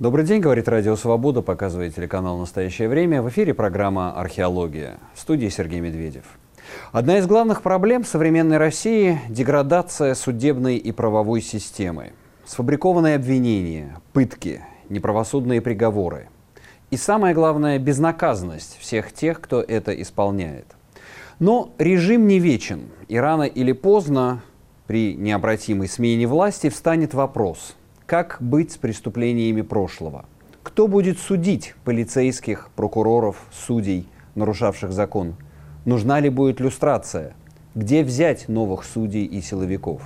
Добрый день, говорит Радио Свобода, показывает телеканал «Настоящее время». В эфире программа «Археология». В студии Сергей Медведев. Одна из главных проблем современной России – деградация судебной и правовой системы. Сфабрикованные обвинения, пытки, неправосудные приговоры. И самое главное – безнаказанность всех тех, кто это исполняет. Но режим не вечен, и рано или поздно при необратимой смене власти встанет вопрос – как быть с преступлениями прошлого? Кто будет судить полицейских, прокуроров, судей, нарушавших закон? Нужна ли будет люстрация? Где взять новых судей и силовиков?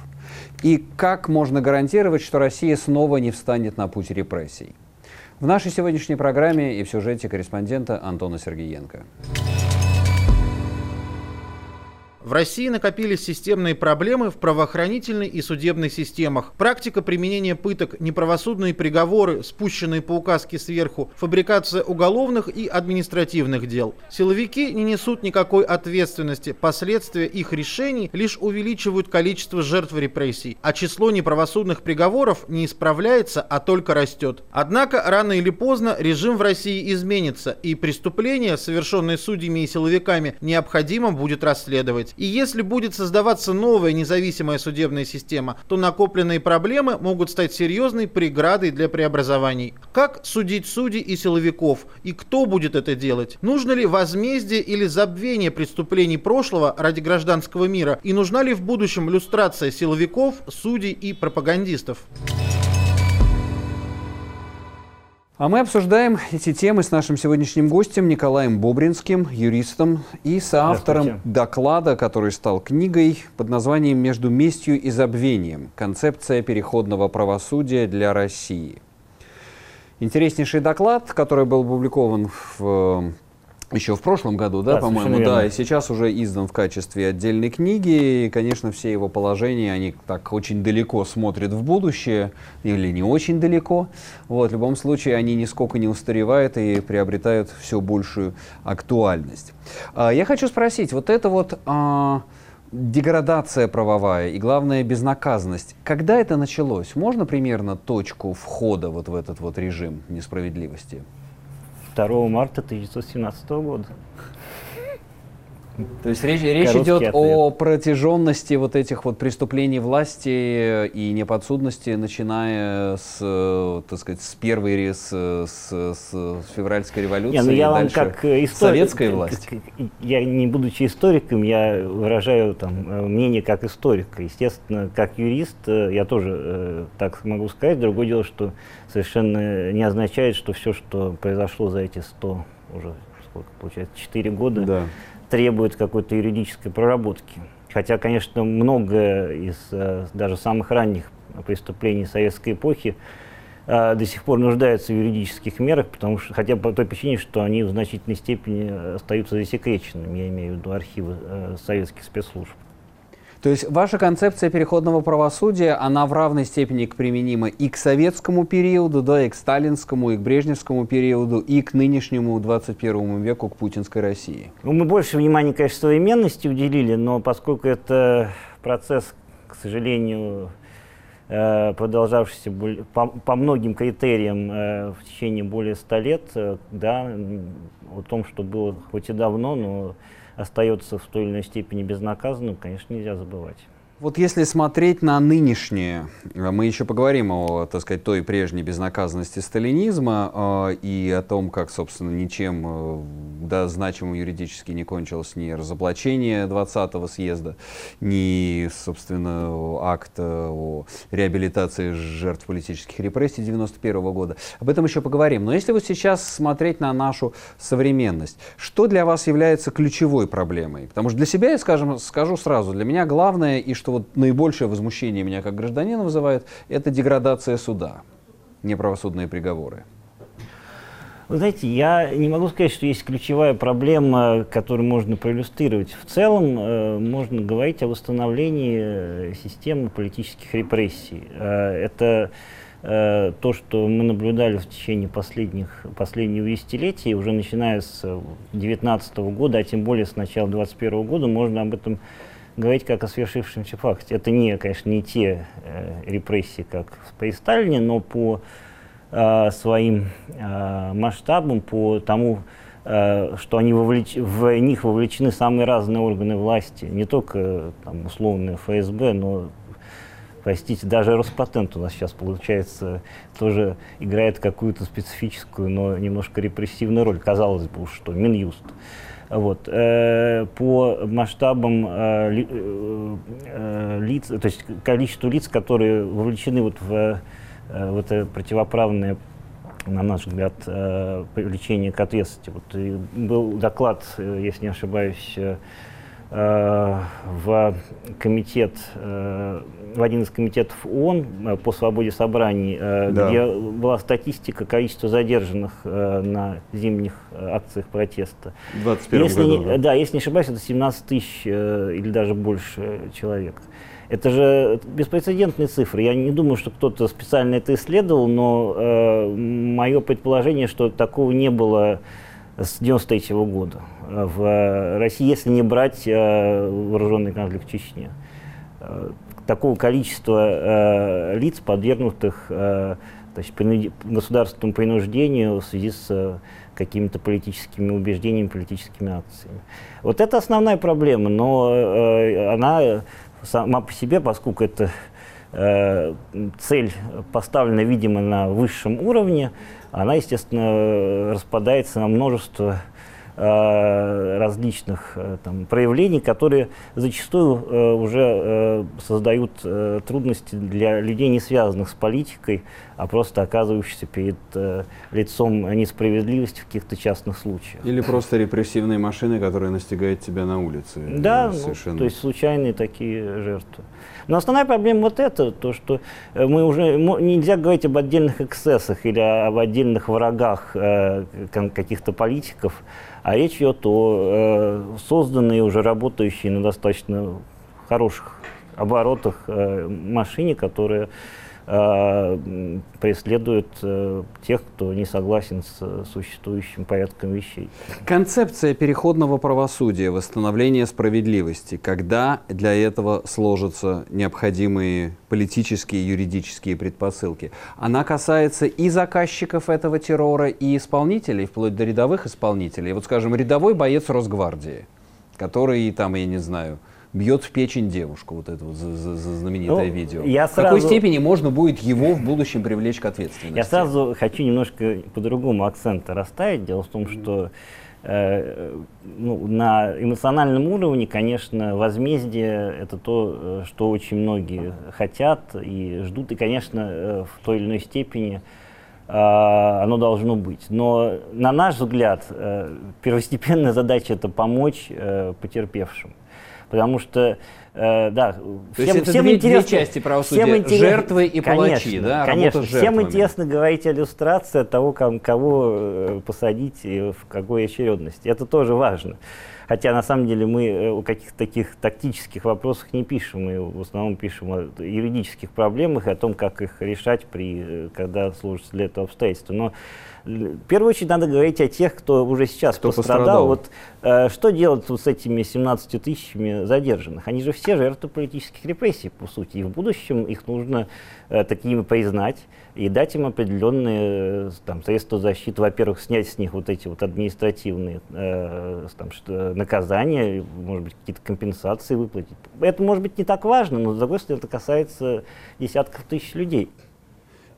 И как можно гарантировать, что Россия снова не встанет на путь репрессий? В нашей сегодняшней программе и в сюжете корреспондента Антона Сергеенко. В России накопились системные проблемы в правоохранительной и судебной системах. Практика применения пыток, неправосудные приговоры, спущенные по указке сверху, фабрикация уголовных и административных дел. Силовики не несут никакой ответственности. Последствия их решений лишь увеличивают количество жертв репрессий, а число неправосудных приговоров не исправляется, а только растет. Однако рано или поздно режим в России изменится, и преступления, совершенные судьями и силовиками, необходимо будет расследовать. И если будет создаваться новая независимая судебная система, то накопленные проблемы могут стать серьезной преградой для преобразований. Как судить судей и силовиков? И кто будет это делать? Нужно ли возмездие или забвение преступлений прошлого ради гражданского мира? И нужна ли в будущем люстрация силовиков, судей и пропагандистов? А мы обсуждаем эти темы с нашим сегодняшним гостем Николаем Бобринским, юристом и соавтором доклада, который стал книгой под названием «Между местью и забвением. Концепция переходного правосудия для России». Интереснейший доклад, который был опубликован в еще в прошлом году, да, да по-моему, да, и сейчас уже издан в качестве отдельной книги, и, конечно, все его положения, они так очень далеко смотрят в будущее, или не очень далеко, вот, в любом случае они нисколько не устаревают и приобретают все большую актуальность. А, я хочу спросить, вот это вот а, деградация правовая и, главное, безнаказанность, когда это началось? Можно примерно точку входа вот в этот вот режим несправедливости? 2 марта 1917 года. То есть речь, речь идет ответ. о протяженности вот этих вот преступлений власти и неподсудности, начиная с, так сказать, с первой, с, с, с февральской революции Не, ну я вам как историк, советской власти. Я не будучи историком, я выражаю там мнение как историка. Естественно, как юрист я тоже э, так могу сказать. Другое дело, что совершенно не означает, что все, что произошло за эти 100, уже сколько получается, 4 года, да требует какой-то юридической проработки. Хотя, конечно, многое из э, даже самых ранних преступлений советской эпохи э, до сих пор нуждаются в юридических мерах, потому что, хотя по той причине, что они в значительной степени остаются засекреченными, я имею в виду архивы э, советских спецслужб. То есть ваша концепция переходного правосудия, она в равной степени применима и к советскому периоду, да, и к сталинскому, и к брежневскому периоду, и к нынешнему 21 веку, к путинской России? Ну, мы больше внимания, конечно, современности уделили, но поскольку это процесс, к сожалению, э, продолжавшийся по, по многим критериям э, в течение более ста лет, э, да, о том, что было хоть и давно, но остается в той или иной степени безнаказанным, конечно, нельзя забывать. Вот если смотреть на нынешнее, э, мы еще поговорим о, так сказать, той прежней безнаказанности сталинизма э, и о том, как, собственно, ничем э, да, значимым юридически не кончилось ни разоблачение 20-го съезда, ни, собственно, акт э, о реабилитации жертв политических репрессий 91 -го года. Об этом еще поговорим. Но если вот сейчас смотреть на нашу современность, что для вас является ключевой проблемой? Потому что для себя я, скажем, скажу сразу, для меня главное и что вот наибольшее возмущение меня как гражданина вызывает, это деградация суда, неправосудные приговоры. Вы знаете, я не могу сказать, что есть ключевая проблема, которую можно проиллюстрировать. В целом э, можно говорить о восстановлении э, системы политических репрессий. Э, это э, то, что мы наблюдали в течение последних, последнего десятилетия, уже начиная с 2019 года, а тем более с начала 2021 года, можно об этом говорить как о свершившемся факте. Это не, конечно, не те э, репрессии, как при Сталине, но по э, своим э, масштабам, по тому, э, что они вовлеч... в них вовлечены самые разные органы власти, не только там, условные ФСБ, но простите, даже Роспатент у нас сейчас, получается, тоже играет какую-то специфическую, но немножко репрессивную роль. Казалось бы, что Минюст. Вот. Э, по масштабам э, э, лиц, то есть количеству лиц, которые вовлечены вот в, в это противоправное на наш взгляд, привлечение к ответственности. Вот был доклад, если не ошибаюсь, в комитет, в один из комитетов ООН э, по свободе собраний, да. где была статистика количества задержанных на зимних акциях протеста. В 21 если году. Не, да, если не ошибаюсь, это 17 тысяч или даже больше человек. Это же беспрецедентные цифры. Я не думаю, что кто-то специально это исследовал, но э, мое предположение, что такого не было с 93 -го года в России, если не брать э, вооруженный конфликт в Чечне. Э, такого количества э, лиц, подвергнутых то есть, государственному принуждению в связи с какими-то политическими убеждениями, политическими акциями. Вот это основная проблема, но она сама по себе, поскольку это цель поставлена, видимо, на высшем уровне, она, естественно, распадается на множество Э, различных э, там, проявлений, которые зачастую э, уже создают трудности для людей, не связанных с политикой, а просто оказывающихся перед лицом несправедливости в каких-то частных случаях. Или просто репрессивные машины, которые настигают тебя на улице. Да, совершенно. то есть случайные такие жертвы. Но основная проблема вот это, то, что мы уже нельзя говорить об отдельных эксцессах или об отдельных врагах каких-то политиков, а речь идет о э, созданной, уже работающей на достаточно хороших оборотах э, машине, которая э, э, тех, кто не согласен с существующим порядком вещей. Концепция переходного правосудия, восстановления справедливости, когда для этого сложатся необходимые политические и юридические предпосылки, она касается и заказчиков этого террора, и исполнителей, вплоть до рядовых исполнителей. Вот, скажем, рядовой боец Росгвардии, который там, я не знаю, бьет в печень девушку, вот это вот знаменитое ну, видео. Я в какой степени можно будет его в будущем привлечь к ответственности? Я сразу хочу немножко по-другому акцент расставить. Дело в том, что э, ну, на эмоциональном уровне, конечно, возмездие это то, э, что очень многие хотят и ждут, и, конечно, э, в той или иной степени э, оно должно быть. Но, на наш взгляд, первостепенная задача это помочь потерпевшим. Потому что, э, да, То всем, есть всем две, интересно, две части правосудия, всем интерес... жертвы и палачи, конечно, да, Конечно, всем интересно говорить о иллюстрации того, кого, кого э, посадить и в какой очередности. Это тоже важно. Хотя на самом деле мы э, о каких-то таких тактических вопросах не пишем, мы в основном пишем о юридических проблемах и о том, как их решать, при, когда сложится для этого обстоятельства. Но в первую очередь надо говорить о тех, кто уже сейчас кто пострадал. пострадал. Вот, э, что делать вот с этими 17 тысячами задержанных? Они же все жертвы политических репрессий, по сути. И в будущем их нужно э, такими признать и дать им определенные э, там, средства защиты. Во-первых, снять с них вот эти вот административные э, там, что, наказания, может быть, какие-то компенсации выплатить. Это может быть не так важно, но, с другой стороны, это касается десятков тысяч людей.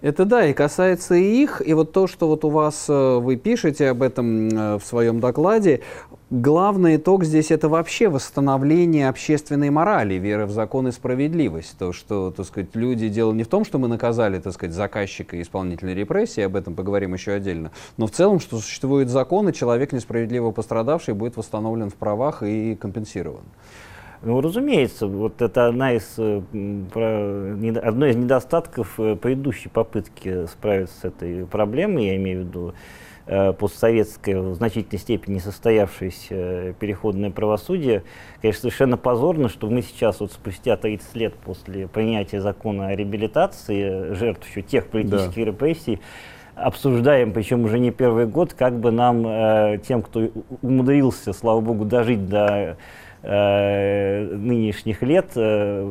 Это да, и касается и их, и вот то, что вот у вас э, вы пишете об этом э, в своем докладе, главный итог здесь это вообще восстановление общественной морали, веры в закон и справедливость. То, что, так сказать, люди, дело не в том, что мы наказали, так сказать, заказчика и исполнителя репрессий, об этом поговорим еще отдельно, но в целом, что существует закон, и человек несправедливо пострадавший будет восстановлен в правах и компенсирован. Ну, разумеется, вот это одна из, э, одно из недостатков э, предыдущей попытки справиться с этой проблемой, я имею в виду постсоветское, в значительной степени состоявшееся переходное правосудие. Конечно, совершенно позорно, что мы сейчас, вот спустя 30 лет после принятия закона о реабилитации жертв еще тех политических да. репрессий, обсуждаем, причем уже не первый год, как бы нам, тем, кто умудрился, слава богу, дожить до э, нынешних лет э,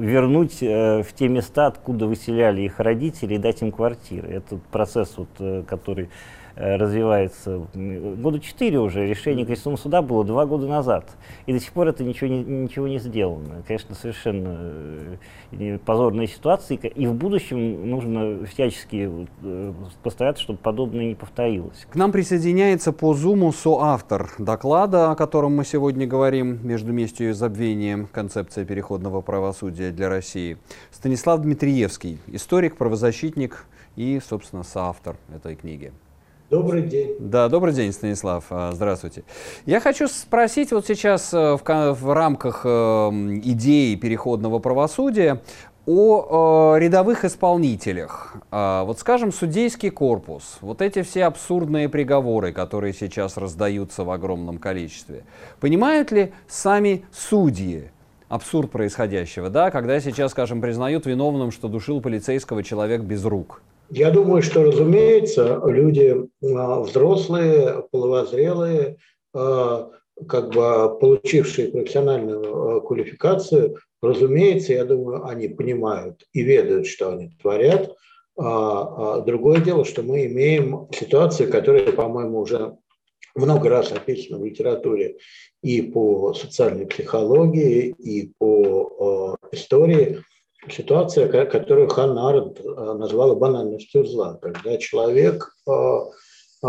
вернуть э, в те места, откуда выселяли их родители, и дать им квартиры. Этот процесс, вот, э, который Э, развивается. Года четыре уже, решение Конституционного суда было два года назад. И до сих пор это ничего не, ничего не сделано. Конечно, совершенно э, позорная ситуация. И в будущем нужно всячески э, постараться, чтобы подобное не повторилось. К нам присоединяется по Зуму соавтор доклада, о котором мы сегодня говорим, «Между местью и забвением. Концепция переходного правосудия для России». Станислав Дмитриевский, историк, правозащитник и, собственно, соавтор этой книги. Добрый день. Да, добрый день, Станислав. А, здравствуйте. Я хочу спросить вот сейчас э, в, в рамках эм, идеи переходного правосудия о э, рядовых исполнителях. А, вот скажем, судейский корпус, вот эти все абсурдные приговоры, которые сейчас раздаются в огромном количестве, понимают ли сами судьи абсурд происходящего, да, когда сейчас, скажем, признают виновным, что душил полицейского человек без рук? Я думаю, что, разумеется, люди а, взрослые, половозрелые, а, как бы получившие профессиональную а, квалификацию, разумеется, я думаю, они понимают и ведают, что они творят. Другое дело, что мы имеем ситуацию, которая, по-моему, уже много раз описана в литературе и по социальной психологии, и по истории, ситуация, которую Ханна Аренд э, назвала банальностью зла, когда человек, э, э,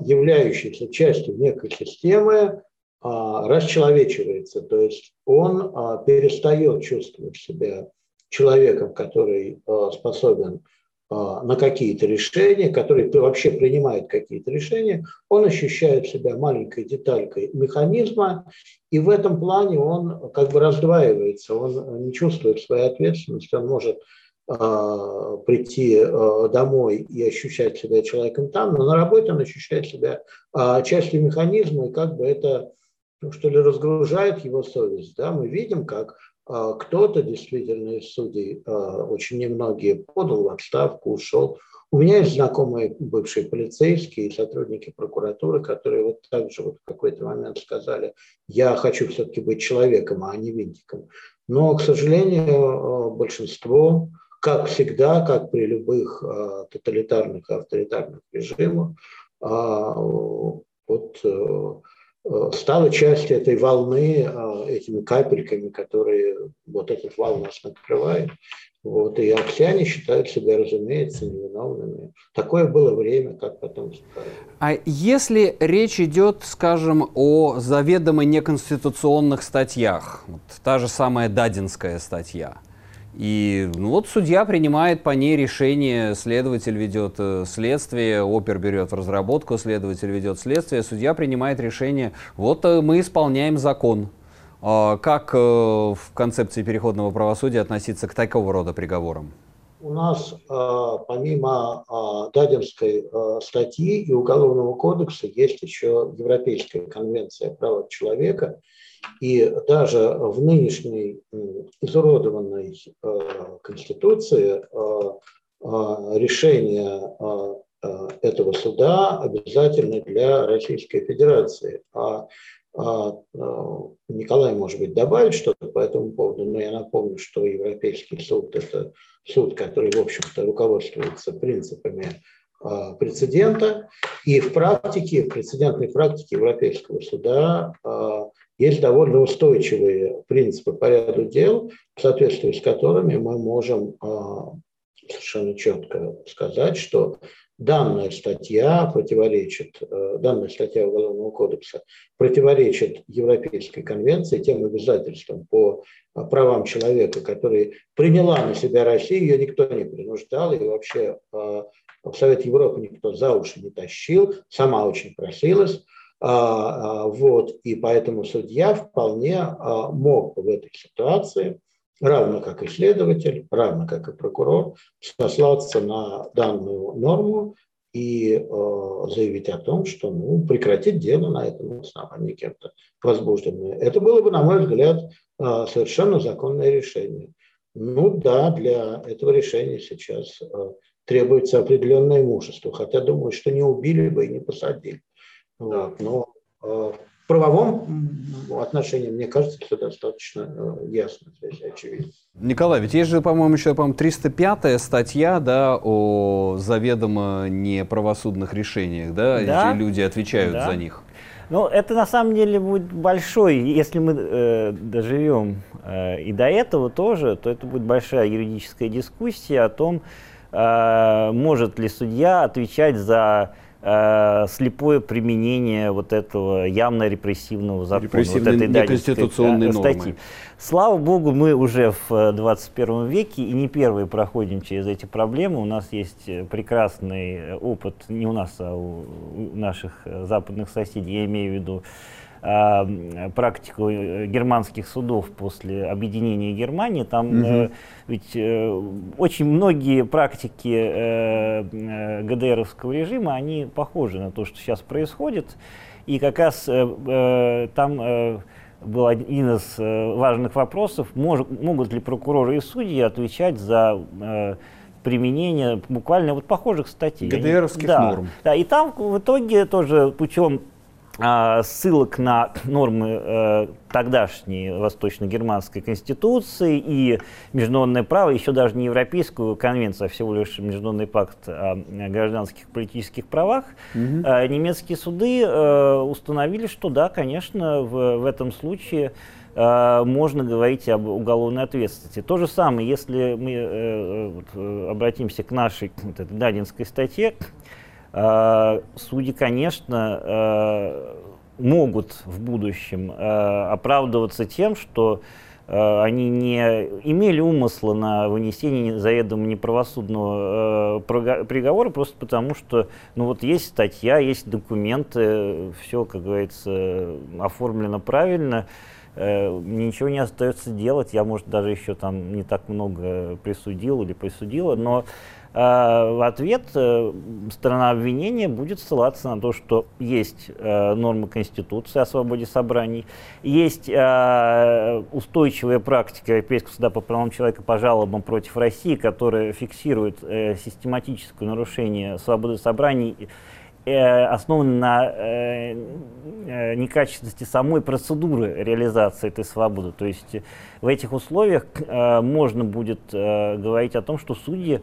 являющийся частью некой системы, расчеловечивается, то есть он перестает чувствовать себя человеком, который способен на какие-то решения, который вообще принимает какие-то решения, он ощущает себя маленькой деталькой механизма, и в этом плане он как бы раздваивается, он не чувствует своей ответственности, он может э, прийти э, домой и ощущать себя человеком там, но на работе он ощущает себя э, частью механизма, и как бы это ну, что ли разгружает его совесть. Да? Мы видим, как а, кто-то действительно из судей, а, очень немногие, подал в отставку, ушел. У меня есть знакомые бывшие полицейские и сотрудники прокуратуры, которые вот так же вот в какой-то момент сказали, я хочу все-таки быть человеком, а не винтиком. Но, к сожалению, а, большинство, как всегда, как при любых тоталитарных и авторитарных режимах, вот Э, стала частью этой волны, э, этими капельками, которые вот этот вал нас накрывает. Вот, и оксяне считают себя, разумеется, невиновными. Такое было время, как потом сказали. А если речь идет, скажем, о заведомо неконституционных статьях, вот та же самая Дадинская статья – и ну, вот судья принимает по ней решение, следователь ведет э, следствие, опер берет в разработку, следователь ведет следствие, судья принимает решение, вот э, мы исполняем закон. Э, как э, в концепции переходного правосудия относиться к такого рода приговорам? У нас помимо Дадинской статьи и Уголовного кодекса есть еще Европейская конвенция о правах человека – и даже в нынешней изуродованной э, Конституции э, э, решение этого суда обязательно для Российской Федерации. А, а Николай, может быть, добавит что-то по этому поводу, но я напомню, что Европейский суд – это суд, который, в общем-то, руководствуется принципами прецедента. И в практике, в прецедентной практике Европейского суда есть довольно устойчивые принципы по ряду дел, в соответствии с которыми мы можем а, совершенно четко сказать, что данная статья противоречит, э, данная статья Уголовного кодекса противоречит Европейской конвенции, тем обязательствам по правам человека, которые приняла на себя Россия, ее никто не принуждал, и вообще а, в Совет Европы никто за уши не тащил, сама очень просилась. А, а, вот, и поэтому судья вполне а, мог в этой ситуации, равно как и следователь, равно как и прокурор, сослаться на данную норму и заявить о том, что ну, прекратить дело на этом основании кем-то возбужденное. Это было бы, на мой взгляд, совершенно законное решение. Ну да, для этого решения сейчас требуется определенное имущество, хотя думаю, что не убили бы и не посадили. Вот. Но э, в правовом отношении, мне кажется, все достаточно э, ясно, здесь очевидно. Николай, ведь есть же, по-моему, еще, по-моему, 305-я статья, да, о заведомо неправосудных решениях, да, да. и люди отвечают да. за них. Ну, это на самом деле будет большой, если мы э, доживем э, и до этого тоже, то это будет большая юридическая дискуссия о том, э, может ли судья отвечать за э, слепое применение вот этого явно репрессивного закона, Репрессивной вот этой неконституционной да, статьи. Нормы. Слава богу, мы уже в 21 веке и не первые проходим через эти проблемы. У нас есть прекрасный опыт, не у нас, а у наших западных соседей, я имею в виду практику э, германских судов после объединения Германии, там угу. э, ведь э, очень многие практики э, э, ГДРовского режима, они похожи на то, что сейчас происходит. И как раз э, э, там э, был один из э, важных вопросов, мож, могут ли прокуроры и судьи отвечать за э, применение буквально вот похожих статей. ГДРовских да, норм. Да, и там в итоге тоже путем а, ссылок на нормы э, тогдашней восточно-германской конституции и международное право, еще даже не Европейскую конвенцию, а всего лишь Международный пакт о гражданских политических правах, угу. немецкие суды э, установили, что да, конечно, в, в этом случае можно говорить об уголовной ответственности. То же самое, если мы обратимся к нашей вот этой Дадинской статье, судьи, конечно, э, могут в будущем э, оправдываться тем, что они не имели умысла на вынесение заведомо неправосудного приговора, просто потому что ну вот есть статья, есть документы, все, как говорится, оформлено правильно, ничего не остается делать. Я, может, даже еще там не так много присудил или присудила, но в ответ э, сторона обвинения будет ссылаться на то, что есть э, нормы Конституции о свободе собраний, есть э, устойчивая практика Европейского суда по правам человека по жалобам против России, которая фиксирует систематическое нарушение свободы собраний основан на э, некачественности самой процедуры реализации этой свободы. То есть в этих условиях э, можно будет э, говорить о том, что судьи Э,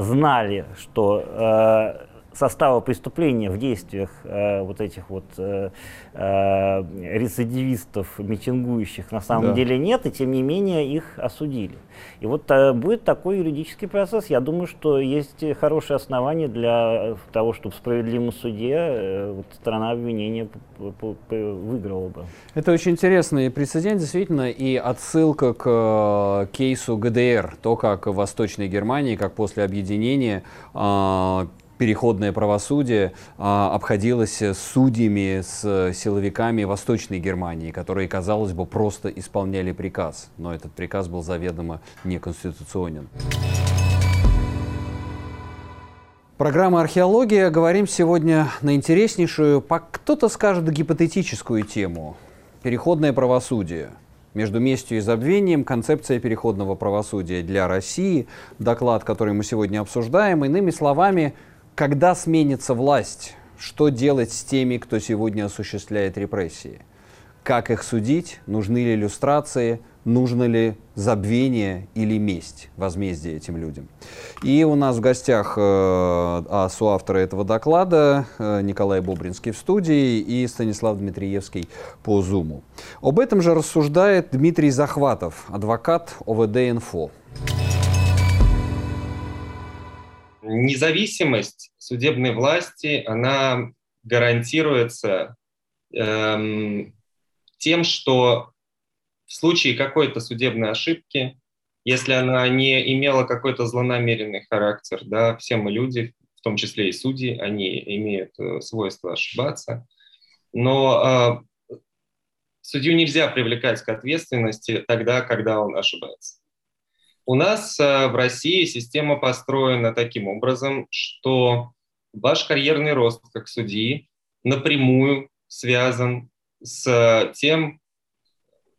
знали, что э, состава преступления в действиях э, вот этих вот э, э, рецидивистов, митингующих на самом да. деле нет, и тем не менее их осудили. И вот э, будет такой юридический процесс. Я думаю, что есть хорошие основания для того, чтобы в справедливом суде э, вот, сторона обвинения выиграла бы. Это очень интересный прецедент, действительно, и отсылка к э, кейсу ГДР, то, как в Восточной Германии, как после объединения э, переходное правосудие а, обходилось судьями с силовиками Восточной Германии, которые, казалось бы, просто исполняли приказ. Но этот приказ был заведомо неконституционен. Программа «Археология». Говорим сегодня на интереснейшую, кто-то скажет, гипотетическую тему. Переходное правосудие. Между местью и забвением концепция переходного правосудия для России, доклад, который мы сегодня обсуждаем. Иными словами, когда сменится власть, что делать с теми, кто сегодня осуществляет репрессии? Как их судить? Нужны ли иллюстрации? Нужно ли забвение или месть, возмездие этим людям? И у нас в гостях э, соавторы этого доклада э, Николай Бобринский в студии и Станислав Дмитриевский по Зуму. Об этом же рассуждает Дмитрий Захватов, адвокат ОВД-инфо. Независимость судебной власти, она гарантируется эм, тем, что в случае какой-то судебной ошибки, если она не имела какой-то злонамеренный характер, да, все мы люди, в том числе и судьи, они имеют э, свойство ошибаться, но э, судью нельзя привлекать к ответственности тогда, когда он ошибается. У нас э, в России система построена таким образом, что ваш карьерный рост как судьи напрямую связан с тем,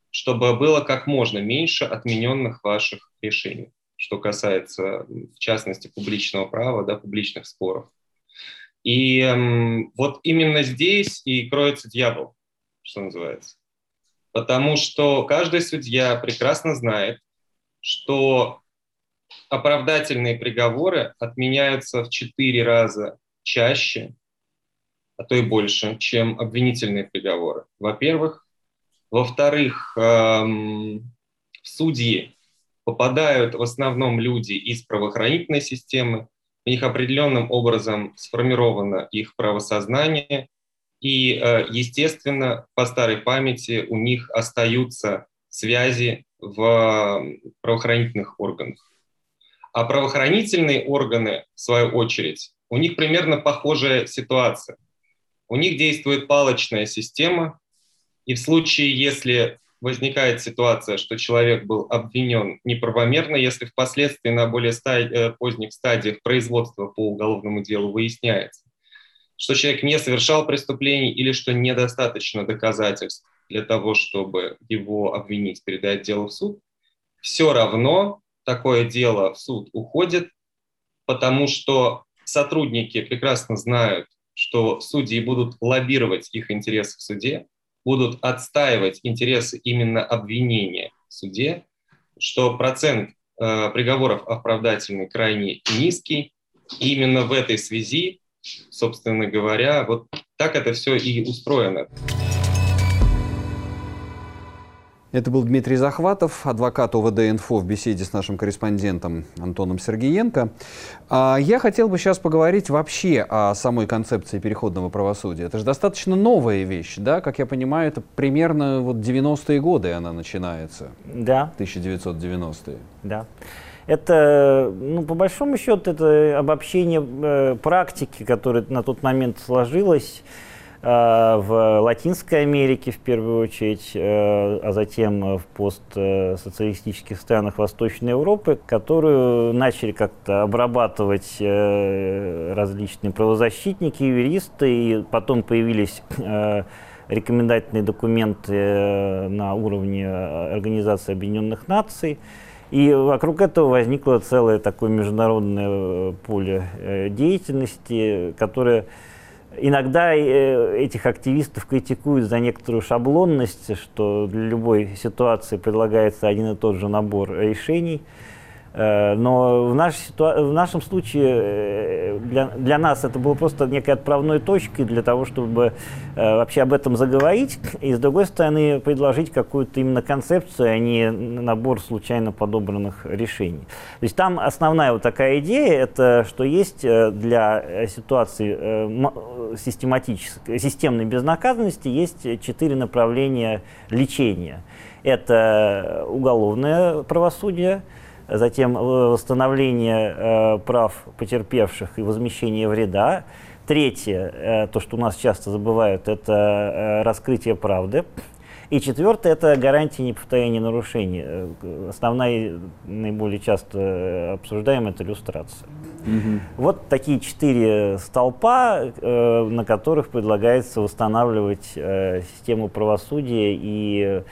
чтобы было как можно меньше отмененных ваших решений, что касается, в частности, публичного права, да, публичных споров. И эм, вот именно здесь и кроется дьявол. что называется. Потому что каждый судья прекрасно знает, что оправдательные приговоры отменяются в четыре раза чаще, а то и больше, чем обвинительные приговоры. Во-первых. Во-вторых, эм, в судьи попадают в основном люди из правоохранительной системы, у них определенным образом сформировано их правосознание, и, э, естественно, по старой памяти у них остаются связи в правоохранительных органах. А правоохранительные органы, в свою очередь, у них примерно похожая ситуация. У них действует палочная система, и в случае, если возникает ситуация, что человек был обвинен неправомерно, если впоследствии на более стадии, э, поздних стадиях производства по уголовному делу выясняется, что человек не совершал преступлений или что недостаточно доказательств для того, чтобы его обвинить, передать дело в суд, все равно такое дело в суд уходит, потому что сотрудники прекрасно знают, что судьи будут лоббировать их интересы в суде, будут отстаивать интересы именно обвинения в суде, что процент э, приговоров оправдательный крайне низкий. И именно в этой связи, собственно говоря, вот так это все и устроено. Это был Дмитрий Захватов, адвокат ОВД «Инфо» в беседе с нашим корреспондентом Антоном Сергеенко. А, я хотел бы сейчас поговорить вообще о самой концепции переходного правосудия. Это же достаточно новая вещь, да? Как я понимаю, это примерно вот 90-е годы она начинается. Да. 1990-е. Да. Это, ну, по большому счету, это обобщение э, практики, которая на тот момент сложилась в Латинской Америке в первую очередь, э, а затем в постсоциалистических странах Восточной Европы, которую начали как-то обрабатывать э, различные правозащитники, юристы, и потом появились рекомендательные документы на уровне Организации Объединенных Наций. И вокруг этого возникло целое такое международное поле деятельности, которое Иногда э, этих активистов критикуют за некоторую шаблонность, что для любой ситуации предлагается один и тот же набор решений – но в, наш, в нашем случае э, для, для нас это было просто некой отправной точкой для того, чтобы э, вообще об этом заговорить, и с другой стороны предложить какую-то именно концепцию, а не набор случайно подобранных решений. То есть там основная вот такая идея, это что есть для ситуации систематической, системной безнаказанности есть четыре направления лечения. Это уголовное правосудие, затем восстановление э, прав потерпевших и возмещение вреда. Третье, э, то, что у нас часто забывают, это э, раскрытие правды. И четвертое – это гарантия неповторения нарушений. Основная, наиболее часто обсуждаемая – это иллюстрация. Угу. Вот такие четыре столпа, на которых предлагается восстанавливать систему правосудия и э,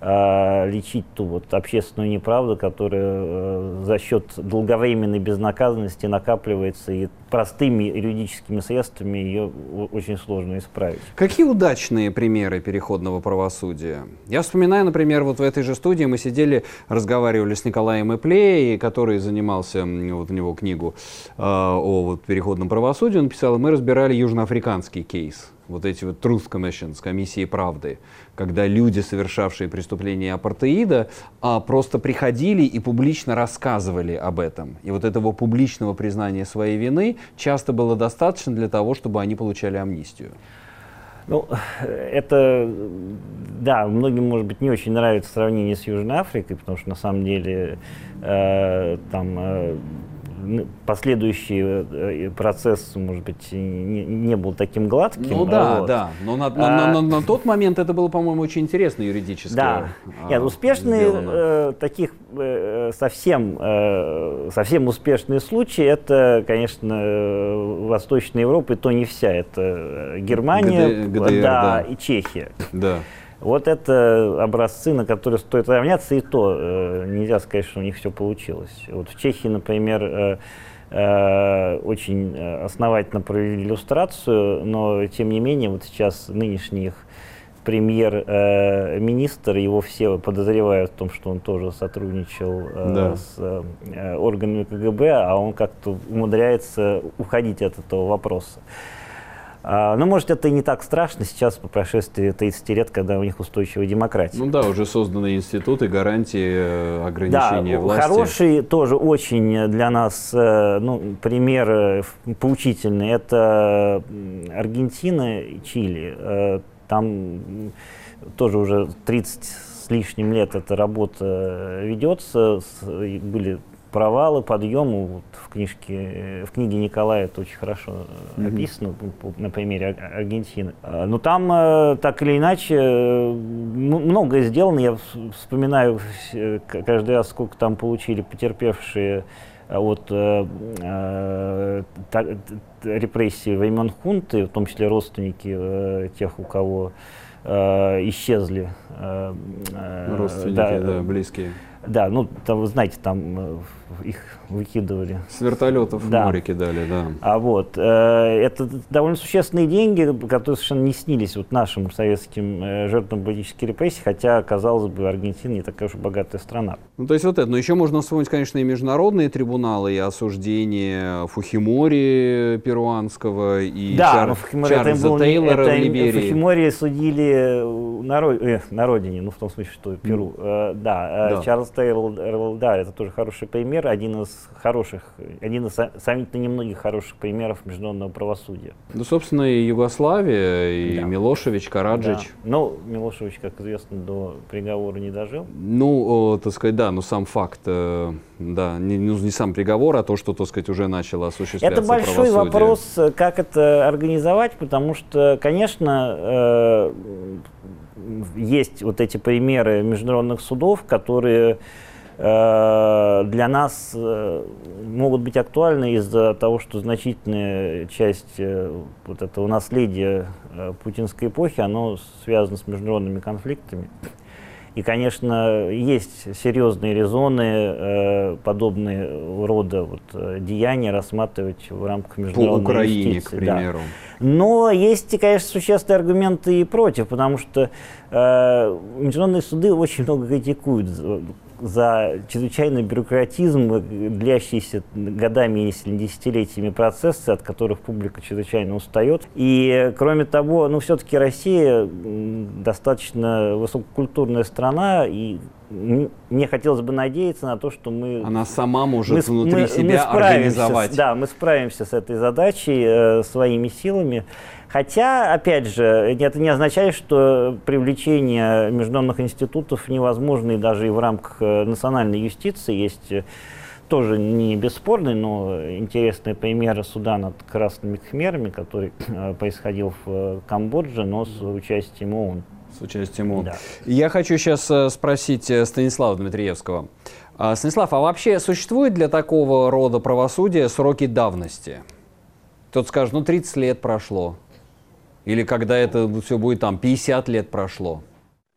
лечить ту вот общественную неправду, которая э, за счет долговременной безнаказанности накапливается, и простыми юридическими средствами ее очень сложно исправить. Какие удачные примеры переходного правосудия? Я вспоминаю, например, вот в этой же студии мы сидели, разговаривали с Николаем Эплей, который занимался, вот у него книгу э, о вот, переходном правосудии, он писал, мы разбирали южноафриканский кейс вот эти вот Truth Commissions, комиссии правды, когда люди, совершавшие преступления апартеида, а, просто приходили и публично рассказывали об этом. И вот этого публичного признания своей вины часто было достаточно для того, чтобы они получали амнистию. Ну, это, да, многим, может быть, не очень нравится сравнение с Южной Африкой, потому что, на самом деле, э, там э, последующий э, процесс, может быть, не, не был таким гладким. Ну да, вот. да. Но на, на, на, на, на тот момент это было, по-моему, очень интересно юридически. Да. А, Нет, успешные э, таких э, совсем, э, совсем успешные случаи, это, конечно, э, Восточная Европа, и то не вся. Это Германия, ГД, ГДР, да, да, и Чехия. Да. Вот это образцы, на которые стоит равняться, и то э, нельзя сказать, что у них все получилось. Вот в Чехии, например, э, э, очень основательно провели иллюстрацию, но тем не менее вот сейчас нынешний их премьер-министр, его все подозревают в том, что он тоже сотрудничал да. с органами КГБ, а он как-то умудряется уходить от этого вопроса. А, ну, может, это и не так страшно сейчас, по прошествии 30 лет, когда у них устойчивая демократия. Ну да, уже созданы институты, гарантии э, ограничения да, власти. Хороший тоже очень для нас э, ну, пример э, поучительный. Это Аргентина и Чили. Там тоже уже 30 с лишним лет эта работа ведется. Были провалы, подъемы. Вот в книжке, в книге Николая это очень хорошо mm-hmm. описано на примере Аргентины. А, но там э, так или иначе многое сделано. Я вспоминаю каждый раз, сколько там получили потерпевшие от э, э, репрессий времен хунты, в том числе родственники э, тех, у кого э, исчезли. Э, родственники, да, да, близкие. Да, ну, там, вы знаете, там э, их выкидывали. С вертолетов да. в море кидали, да. А вот, э, это довольно существенные деньги, которые совершенно не снились вот нашим советским э, жертвам политических репрессий, хотя, казалось бы, Аргентина не такая уж богатая страна. Ну, то есть вот это. Но еще можно вспомнить, конечно, и международные трибуналы, и осуждение Фухимори перуанского, и да, Чар... Фухимори, Чарльза это Тейлора это, в Либерии. Фухимори судили на, э, на родине, ну, в том смысле, что Перу. Mm. Э, да, да, Чарльз Тейлор, да, это тоже хороший пример пример, один из хороших, один из сравнительно немногих хороших примеров международного правосудия. Ну, собственно, и Югославия, и да. Милошевич, Караджич. Да. Ну, Милошевич, как известно, до приговора не дожил. Ну, о, так сказать, да, но сам факт, э, да, не, ну, не сам приговор, а то, что, так сказать, уже начало осуществляться Это большой правосудие. вопрос, как это организовать, потому что, конечно, э, есть вот эти примеры международных судов, которые Э, для нас э, могут быть актуальны из-за того, что значительная часть э, вот этого наследия путинской эпохи, оно связано с международными конфликтами. И, конечно, есть серьезные резоны подобные рода вот, деяния рассматривать в рамках международной По Украине, юстиции. к примеру. Да. Но есть, конечно, существенные аргументы и против, потому что э, международные суды очень много критикуют за чрезвычайный бюрократизм, длящийся годами, если не десятилетиями процессы, от которых публика чрезвычайно устает. И, кроме того, ну, все-таки Россия достаточно высококультурная страна, и мне хотелось бы надеяться на то, что мы... Она сама может мы, внутри мы, себя мы организовать. Да, мы справимся с этой задачей э, своими силами. Хотя, опять же, это не означает, что привлечение международных институтов невозможно и даже и в рамках э, национальной юстиции. Есть э, тоже не бесспорный, но интересный пример суда над красными кхмерами, который э, происходил в Камбодже, но с участием ООН. С участием ООН. Да. Я хочу сейчас спросить Станислава Дмитриевского. А, Станислав, а вообще существует для такого рода правосудия сроки давности? Кто-то скажет, ну 30 лет прошло. Или когда это все будет там 50 лет прошло?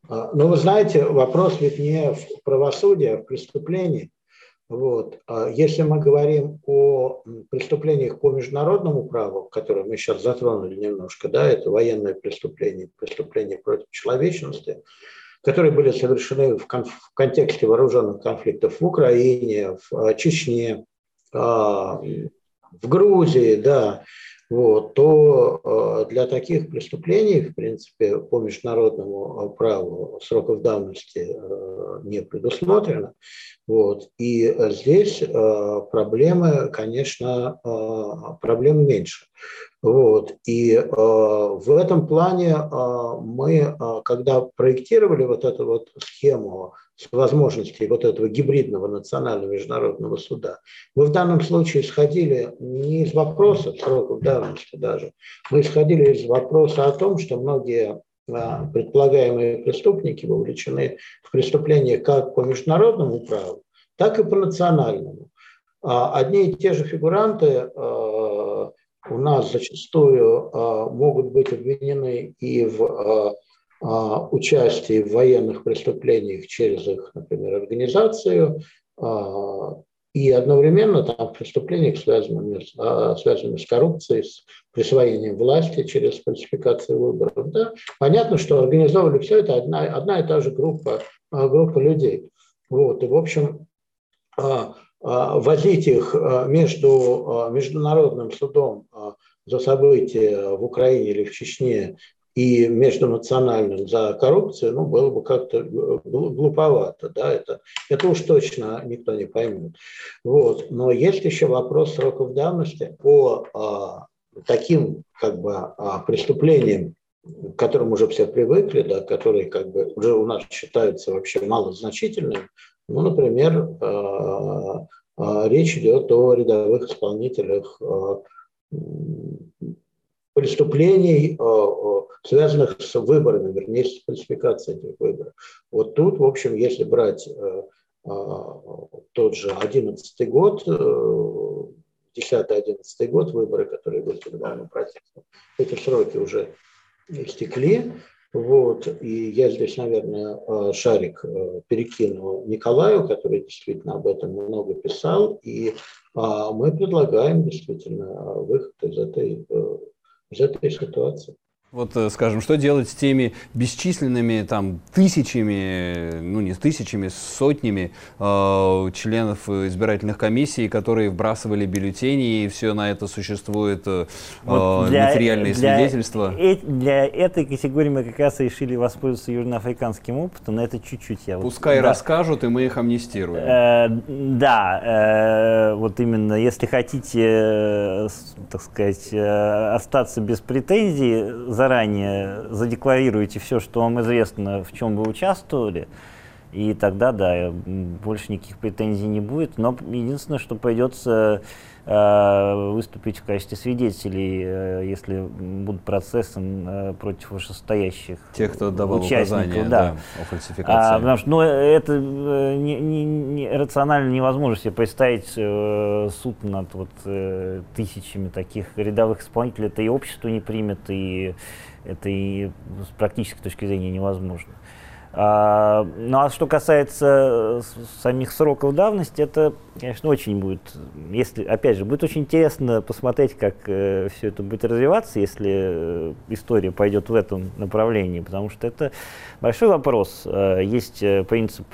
А, ну, вы знаете, вопрос ведь не в правосудии, а в преступлении. Вот. А если мы говорим о преступлениях по международному праву, которые мы сейчас затронули немножко, да, это военные преступления, преступления против человечности, которые были совершены в, кон- в контексте вооруженных конфликтов в Украине, в а, Чечне, Грузии, да, вот, то э, для таких преступлений, в принципе, по международному э, праву сроков давности э, не предусмотрено. Вот, и здесь проблемы, конечно, проблем меньше. Вот, и в этом плане мы, когда проектировали вот эту вот схему с возможностей вот этого гибридного национального международного суда. Мы в данном случае исходили не из вопроса сроков давности даже, мы исходили из вопроса о том, что многие а, предполагаемые преступники вовлечены в преступления как по международному праву, так и по национальному. А одни и те же фигуранты а, у нас зачастую могут быть обвинены и в а, участие в военных преступлениях через их, например, организацию а, и одновременно там преступлениях, связанными а, связанными с коррупцией, с присвоением власти через фальсификацию выборов. Да? Понятно, что организовывали все это одна, одна и та же группа, группа людей. Вот. И, в общем, возить их между Международным судом за события в Украине или в Чечне и междунациональным за коррупцию, ну, было бы как-то глуповато, да, это, это уж точно никто не поймет. Вот. Но есть еще вопрос сроков давности по а, таким как бы а, преступлениям, к которым уже все привыкли, да, которые как бы уже у нас считаются вообще малозначительными. Ну, например, а, а, речь идет о рядовых исполнителях а, преступлений, э, э, связанных с выборами, вернее, с фальсификацией этих выборов. Вот тут, в общем, если брать э, тот же 11 год, 10-11 год, выборы, которые были давно протестом, эти сроки уже истекли. Вот, и я здесь, наверное, шарик перекину Николаю, который действительно об этом много писал, и мы предлагаем действительно выход из этой из этой ситуации. Вот, э, скажем, что делать с теми бесчисленными там тысячами, ну не тысячами, сотнями э, членов избирательных комиссий, которые вбрасывали бюллетени, и все на это существует э, вот для, материальные для, свидетельства? Э, для этой категории мы как раз решили воспользоваться южноафриканским опытом, но это чуть-чуть я... Пускай вот, да. расскажут, и мы их амнистируем. Э, да, э, вот именно, если хотите, э, так сказать, э, остаться без претензий, заранее задекларируете все, что вам известно, в чем вы участвовали, и тогда, да, больше никаких претензий не будет. Но единственное, что придется выступить в качестве свидетелей, э, если будут процессы э, против вышестоящих Тех, кто давал указания да. Да, о фальсификации. А, потому что ну, это э, не, не, не, рационально невозможно себе представить э, суд над вот, э, тысячами таких рядовых исполнителей. Это и общество не примет, и это и с практической точки зрения невозможно. А, ну а что касается э, самих сроков давности, это, конечно, очень будет, если, опять же, будет очень интересно посмотреть, как э, все это будет развиваться, если э, история пойдет в этом направлении, потому что это большой вопрос. Э, есть э, принцип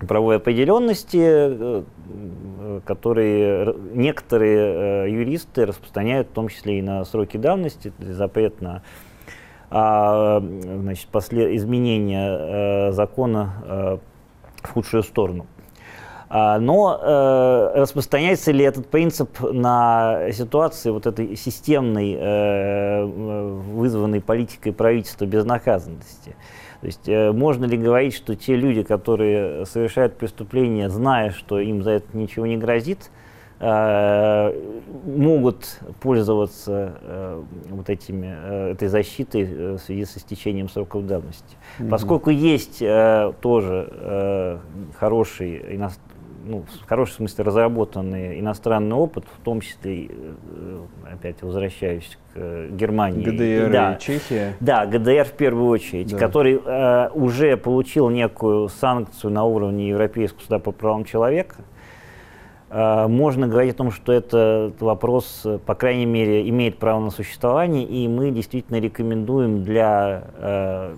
правовой определенности, э, которые некоторые юристы распространяют, в том числе и на сроки давности, запрет на а, значит, после изменения э, закона э, в худшую сторону. А, но э, распространяется ли этот принцип на ситуации вот этой системной, э, вызванной политикой правительства безнаказанности? То есть э, можно ли говорить, что те люди, которые совершают преступления, зная, что им за это ничего не грозит, могут пользоваться э, вот этими, э, этой защитой в связи с истечением сроков давности. Mm-hmm. Поскольку есть тоже хороший, ну, в хорошем смысле разработанный иностранный опыт, в том числе, опять возвращаюсь к Германии. ГДР и, да, и Чехия? Да, ГДР в первую очередь, да. который э, уже получил некую санкцию на уровне Европейского суда по правам человека, Э, можно говорить о том, что этот вопрос, по крайней мере, имеет право на существование, и мы действительно рекомендуем для э,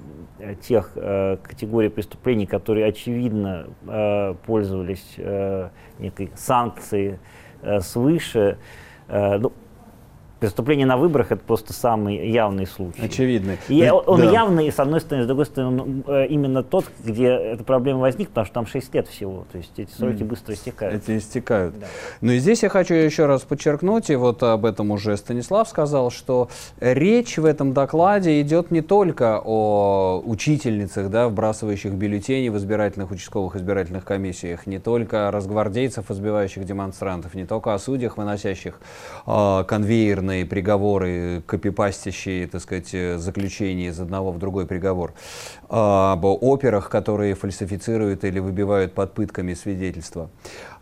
тех э, категорий преступлений, которые очевидно э, пользовались э, некой санкцией э, свыше, э, ну, Преступление на выборах это просто самый явный случай. Очевидный. И Ведь, он да. явный, с одной стороны, с другой стороны, он, э, именно тот, где эта проблема возникла, потому что там 6 лет всего. То есть эти сроки mm. быстро истекают. Эти истекают. Да. Ну и здесь я хочу еще раз подчеркнуть, и вот об этом уже Станислав сказал, что речь в этом докладе идет не только о учительницах, да, вбрасывающих бюллетени в избирательных участковых избирательных комиссиях, не только разгвардейцев, избивающих демонстрантов, не только о судьях, выносящих э, конвейерные судебные приговоры, копипастящие, так сказать, заключения из одного в другой приговор, об операх, которые фальсифицируют или выбивают под пытками свидетельства.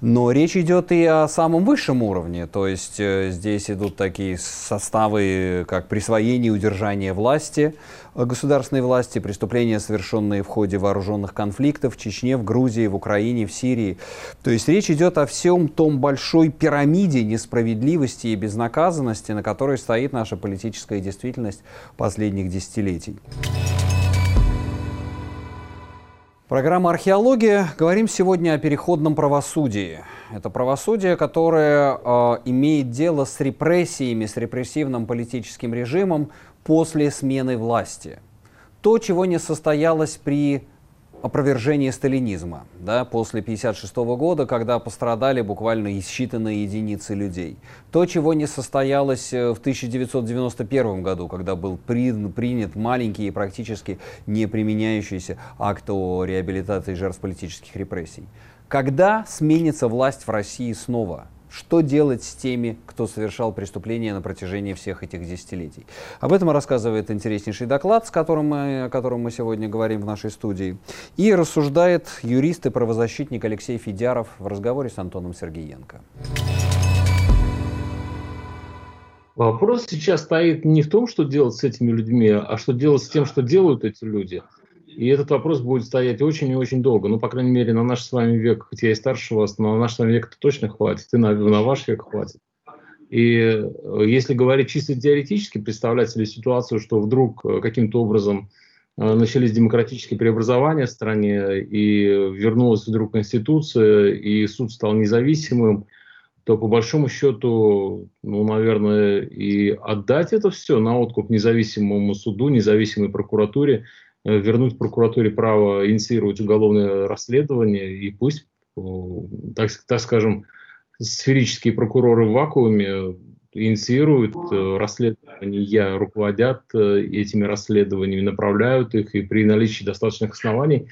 Но речь идет и о самом высшем уровне, то есть э, здесь идут такие составы, как присвоение и удержание власти, государственной власти, преступления, совершенные в ходе вооруженных конфликтов в Чечне, в Грузии, в Украине, в Сирии. То есть речь идет о всем том большой пирамиде несправедливости и безнаказанности, на которой стоит наша политическая действительность последних десятилетий. Программа «Археология». Говорим сегодня о переходном правосудии. Это правосудие, которое э, имеет дело с репрессиями, с репрессивным политическим режимом после смены власти. То, чего не состоялось при опровержение сталинизма да, после 1956 года, когда пострадали буквально считанные единицы людей. То, чего не состоялось э, в 1991 году, когда был при, принят маленький и практически не применяющийся акт о реабилитации жертв политических репрессий. Когда сменится власть в России снова? Что делать с теми, кто совершал преступления на протяжении всех этих десятилетий? Об этом рассказывает интереснейший доклад, с которым мы, о котором мы сегодня говорим в нашей студии. И рассуждает юрист и правозащитник Алексей Федяров в разговоре с Антоном Сергеенко. Вопрос сейчас стоит не в том, что делать с этими людьми, а что делать с тем, что делают эти люди – и этот вопрос будет стоять очень и очень долго. Ну, по крайней мере, на наш с вами век, хотя я и старше вас, но на наш с вами век это точно хватит, и на, на ваш век хватит. И э, если говорить чисто теоретически, представлять себе ситуацию, что вдруг э, каким-то образом э, начались демократические преобразования в стране, и вернулась вдруг Конституция, и суд стал независимым, то по большому счету, ну, наверное, и отдать это все на откуп независимому суду, независимой прокуратуре – вернуть прокуратуре право инициировать уголовное расследование, и пусть, э, так, так скажем, сферические прокуроры в вакууме инициируют э, расследования, руководят этими расследованиями, направляют их, и при наличии достаточных оснований,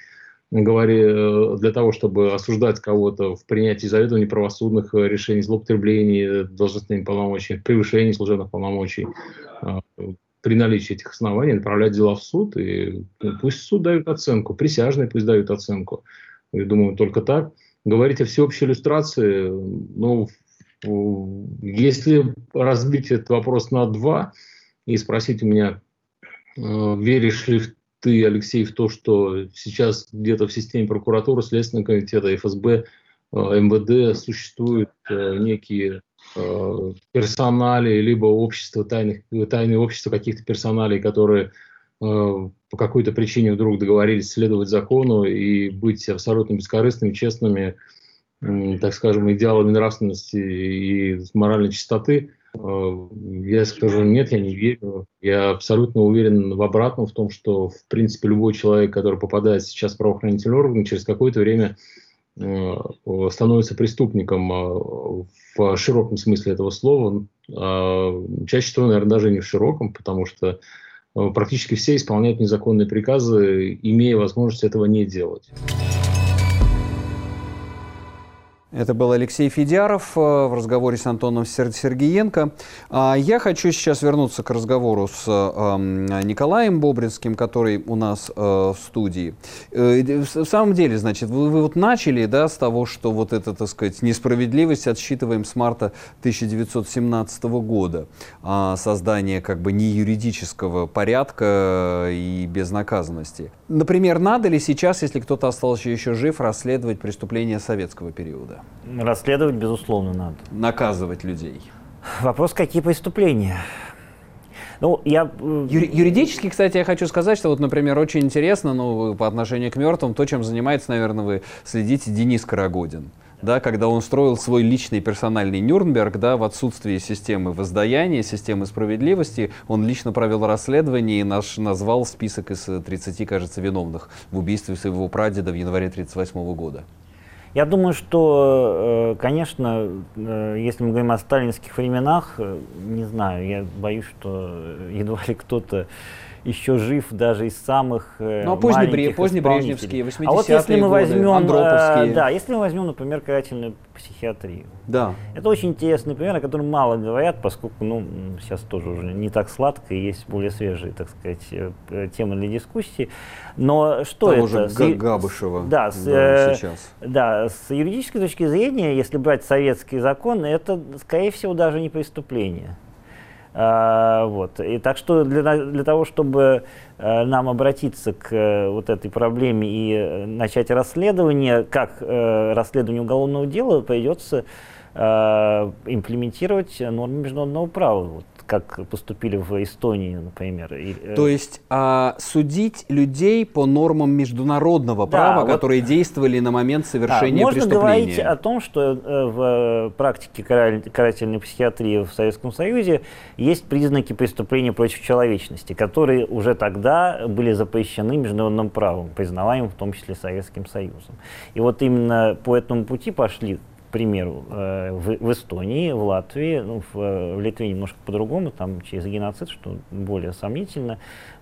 говоря, для того, чтобы осуждать кого-то в принятии заведомо неправосудных решений, злоупотреблений должностными полномочиями, превышении служебных полномочий, при наличии этих оснований направлять дела в суд, и ну, пусть суд дает оценку, присяжные пусть дают оценку. Я думаю, только так. Говорить о всеобщей иллюстрации, ну, если разбить этот вопрос на два и спросить у меня, э, веришь ли ты, Алексей, в то, что сейчас где-то в системе прокуратуры, Следственного комитета, ФСБ, э, МВД существуют э, некие персоналей, либо общество тайных, тайные общества каких-то персоналей, которые э, по какой-то причине вдруг договорились следовать закону и быть абсолютно бескорыстными, честными, так скажем, идеалами нравственности и моральной чистоты, э, я скажу, нет, я не верю. Я абсолютно уверен в обратном, в том, что, в принципе, любой человек, который попадает сейчас в правоохранительные органы, через какое-то время Э, становится преступником э, в широком смысле этого слова, а чаще всего, наверное, даже не в широком, потому что э, практически все исполняют незаконные приказы, имея возможность этого не делать. Это был Алексей Федяров э, в разговоре с Антоном Сергеенко. А я хочу сейчас вернуться к разговору с эм, Николаем Бобринским, который у нас э, в студии. Э, в самом деле, значит, вы, вы вот начали да, с того, что вот эта, так сказать, несправедливость отсчитываем с марта 1917 года. А создание как бы не юридического порядка и безнаказанности. Например, надо ли сейчас, если кто-то остался еще жив, расследовать преступления советского периода? Расследовать, безусловно, надо. Наказывать людей. Вопрос, какие преступления? Ну, я... Э, Юри- юридически, кстати, я хочу сказать, что вот, например, очень интересно, ну, по отношению к мертвым, то, чем занимается, наверное, вы следите Денис Карагодин да, когда он строил свой личный персональный Нюрнберг, да, в отсутствии системы воздаяния, системы справедливости, он лично провел расследование и наш, назвал список из 30, кажется, виновных в убийстве своего прадеда в январе 1938 года. Я думаю, что, э, конечно, э, если мы говорим о сталинских временах, э, не знаю, я боюсь, что едва ли кто-то еще жив даже из самых ну, а поздние, маленьких поздние брежневские, 80-е А вот если мы возьмем, Андроповские. да, если мы возьмем, например, карательную психиатрию. Да. Это очень интересный пример, о котором мало говорят, поскольку, ну, сейчас тоже уже не так сладко, и есть более свежие, так сказать, э, темы для дискуссии. Но что Того это? Же Габышева. Да, с, да, э, сейчас. да, с юридической точки зрения, если брать советский закон, это, скорее всего, даже не преступление. А, вот. И так что для, для того, чтобы э, нам обратиться к э, вот этой проблеме и э, начать расследование, как расследование уголовного дела, придется имплементировать нормы международного права. Вот как поступили в Эстонии, например. И, э, То есть а, судить людей по нормам международного да, права, вот, которые действовали на момент совершения да, можно преступления. Можно говорить о том, что э, в практике карательной психиатрии в Советском Союзе есть признаки преступления против человечности, которые уже тогда были запрещены международным правом, признаваемым в том числе Советским Союзом. И вот именно по этому пути пошли примеру, э, в, в Эстонии, в Латвии, ну, в, в Литве немножко по-другому, там через геноцид, что более сомнительно.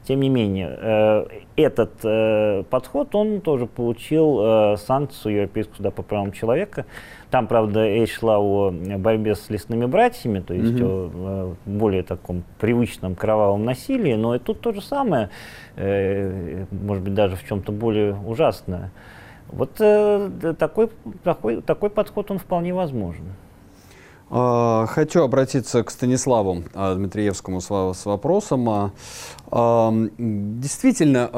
Тем не менее, э, этот э, подход, он тоже получил санкцию Европейского суда по правам человека. Там, правда, речь шла о борьбе с лесными братьями, то есть mm-hmm. о более таком привычном кровавом насилии, но и тут то же самое, может быть, даже в чем-то более ужасное. Вот э, такой, такой, такой подход, он вполне возможен. А, хочу обратиться к Станиславу а, Дмитриевскому с вопросом. А, действительно,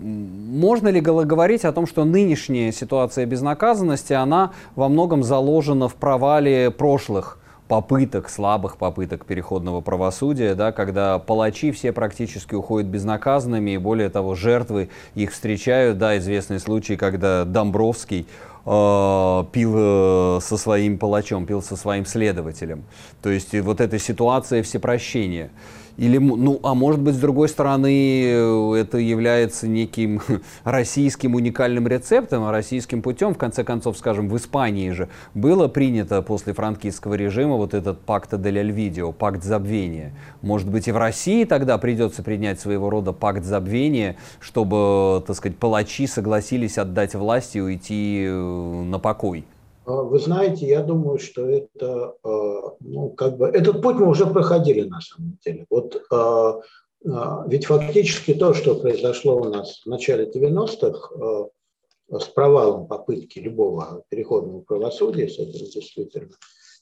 можно ли говорить о том, что нынешняя ситуация безнаказанности, она во многом заложена в провале прошлых попыток, слабых попыток переходного правосудия, да, когда палачи все практически уходят безнаказанными, и более того, жертвы их встречают, да, известный случай, когда Домбровский э, пил э, со своим палачом, пил со своим следователем. То есть вот эта ситуация всепрощения. Или, ну, а может быть, с другой стороны, э, это является неким российским уникальным рецептом, российским путем. В конце концов, скажем, в Испании же было принято после франкистского режима вот этот пакт дель Альвидео, пакт забвения. Может быть, и в России тогда придется принять своего рода пакт забвения, чтобы, так сказать, палачи согласились отдать власть и уйти э, на покой. А, вы знаете, я думаю, что это, а, ну, как бы, этот путь мы уже проходили на самом деле. Вот а, ведь фактически то, что произошло у нас в начале 90-х с провалом попытки любого переходного правосудия, с этим действительно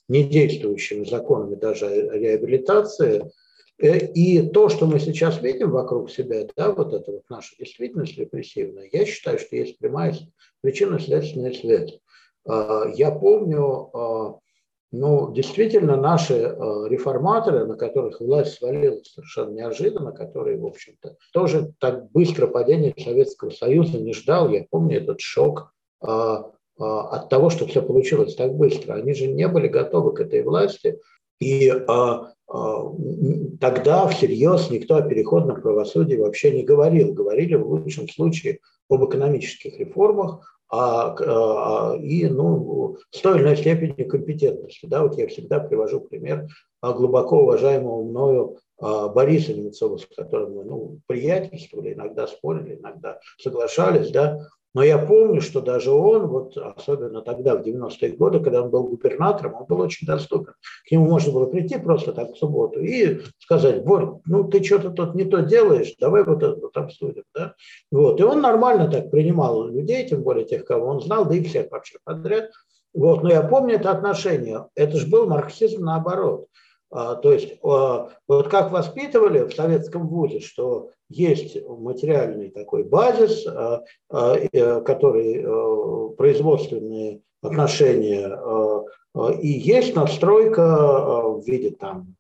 недействующими законами даже реабилитации, э, и то, что мы сейчас видим вокруг себя, да, вот это вот наша действительность репрессивная, я считаю, что есть прямая причинно-следственная связь. А, я помню, а, ну, действительно, наши а, реформаторы, на которых власть свалилась совершенно неожиданно, которые, в общем-то, тоже так быстро падение Советского Союза не ждал. Я помню этот шок от того, что все получилось так быстро. Они же не были готовы к этой власти. И тогда всерьез никто о переходном правосудии вообще не говорил. Говорили в лучшем случае об экономических реформах, а, а, и ну, с степенью компетентности. Да, вот я всегда привожу пример глубоко уважаемого мною а, Бориса Немцова, с которым мы ну, приятельствовали, иногда спорили, иногда соглашались, да, но я помню, что даже он, вот особенно тогда, в 90-е годы, когда он был губернатором, он был очень доступен. К нему можно было прийти просто так в субботу и сказать, Борь, ну ты что-то тут не то делаешь, давай вот это вот обсудим. Да? Вот. И он нормально так принимал людей, тем более тех, кого он знал, да и всех вообще подряд. Вот. Но я помню это отношение. Это же был марксизм наоборот. А, то есть а, вот как воспитывали в советском вузе, что есть материальный такой базис, э, который э, производственные отношения, и есть настройка в виде там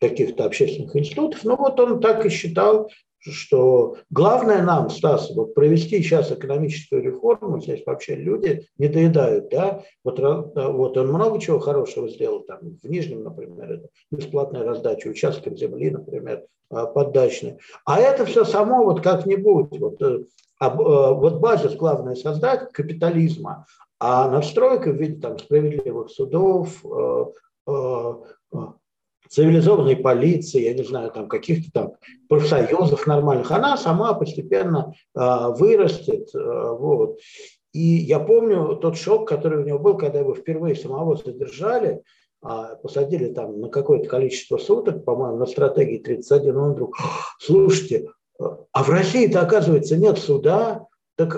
каких-то общественных институтов. Ну вот он так и считал, что главное нам, Стас, вот провести сейчас экономическую реформу, здесь вообще люди не доедают, да, вот, вот он много чего хорошего сделал, там, в Нижнем, например, это бесплатная раздача участков земли, например, а, поддачные. А это все само вот как-нибудь, вот, э, вот базис главное создать капитализма, а настройка в виде там справедливых судов, э, э, цивилизованной полиции, я не знаю, там каких-то там профсоюзов нормальных, она сама постепенно э, вырастет. Э, вот. И я помню тот шок, который у него был, когда его впервые самого задержали, э, посадили там на какое-то количество суток, по-моему, на стратегии 31, он вдруг, слушайте, а в России-то, оказывается, нет суда, так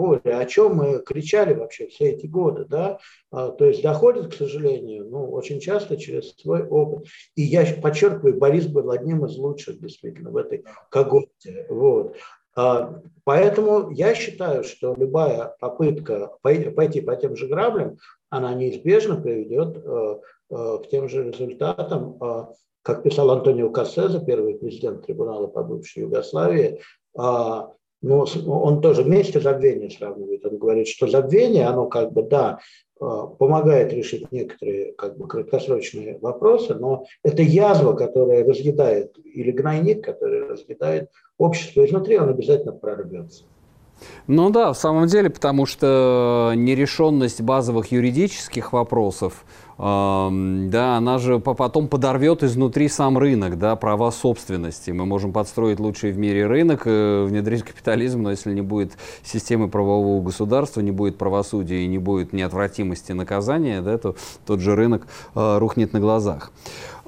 Боря, о чем мы кричали вообще все эти годы, да, а, то есть доходит, к сожалению, ну, очень часто через свой опыт. И я подчеркиваю, Борис был одним из лучших, действительно, в этой когорте, вот. А, поэтому я считаю, что любая попытка пойти по тем же граблям, она неизбежно приведет э, э, к тем же результатам, а, как писал Антонио Кассеза, первый президент трибунала по бывшей Югославии, но он тоже вместе забвение сравнивает. Он говорит, что забвение, оно как бы, да, помогает решить некоторые как бы краткосрочные вопросы, но это язва, которая разъедает, или гнойник, который разъедает общество изнутри, он обязательно прорвется. Ну да, в самом деле, потому что нерешенность базовых юридических вопросов, э, да, она же потом подорвет изнутри сам рынок, да, права собственности. Мы можем подстроить лучший в мире рынок, э, внедрить капитализм, но если не будет системы правового государства, не будет правосудия и не будет неотвратимости наказания, да, то тот же рынок э, рухнет на глазах.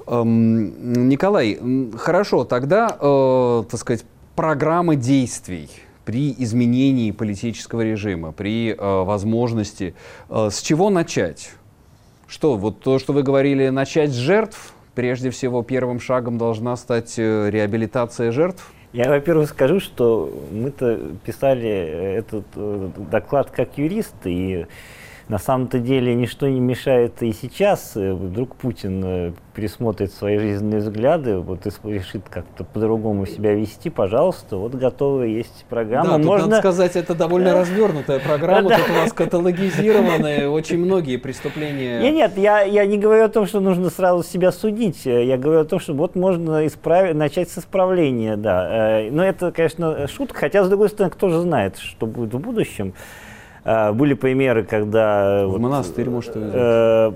Эм, Николай, хорошо, тогда, э, так сказать, программы действий при изменении политического режима, при э, возможности. Э, с чего начать? Что, вот то, что вы говорили, начать с жертв, прежде всего первым шагом должна стать э, реабилитация жертв? Я, во-первых, скажу, что мы-то писали этот э, доклад как юристы, и на самом-то деле ничто не мешает и сейчас. Э, вдруг Путин э, пересмотрит свои жизненные взгляды, вот и решит как-то по-другому себя вести, пожалуйста, вот готовы есть программа. Да, Можно... надо сказать, это довольно развернутая программа, тут у нас каталогизированы очень многие преступления. Нет, нет, я, я не говорю о том, что нужно сразу себя судить, я говорю о том, что вот можно исправить, начать с исправления, да. Э, но это, конечно, шутка, хотя, с другой стороны, кто же знает, что будет в будущем. А, были примеры, когда... В вот, монастырь, может, э,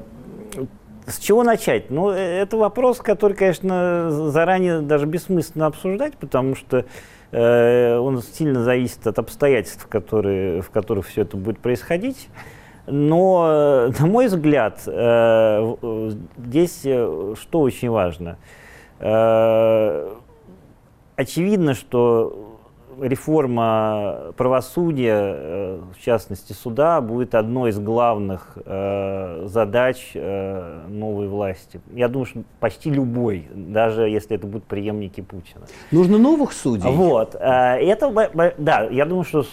с чего начать? Ну, э, это вопрос, который, конечно, заранее даже бессмысленно обсуждать, потому что э, он сильно зависит от обстоятельств, которые, в которых все это будет происходить. Но, на мой взгляд, э, здесь э, что очень важно? Э, очевидно, что реформа правосудия, э, в частности суда, будет одной из главных э, задач э, новой власти. Я думаю, что почти любой, даже если это будут преемники Путина. Нужно новых судей? Вот. Это, да, я думаю, что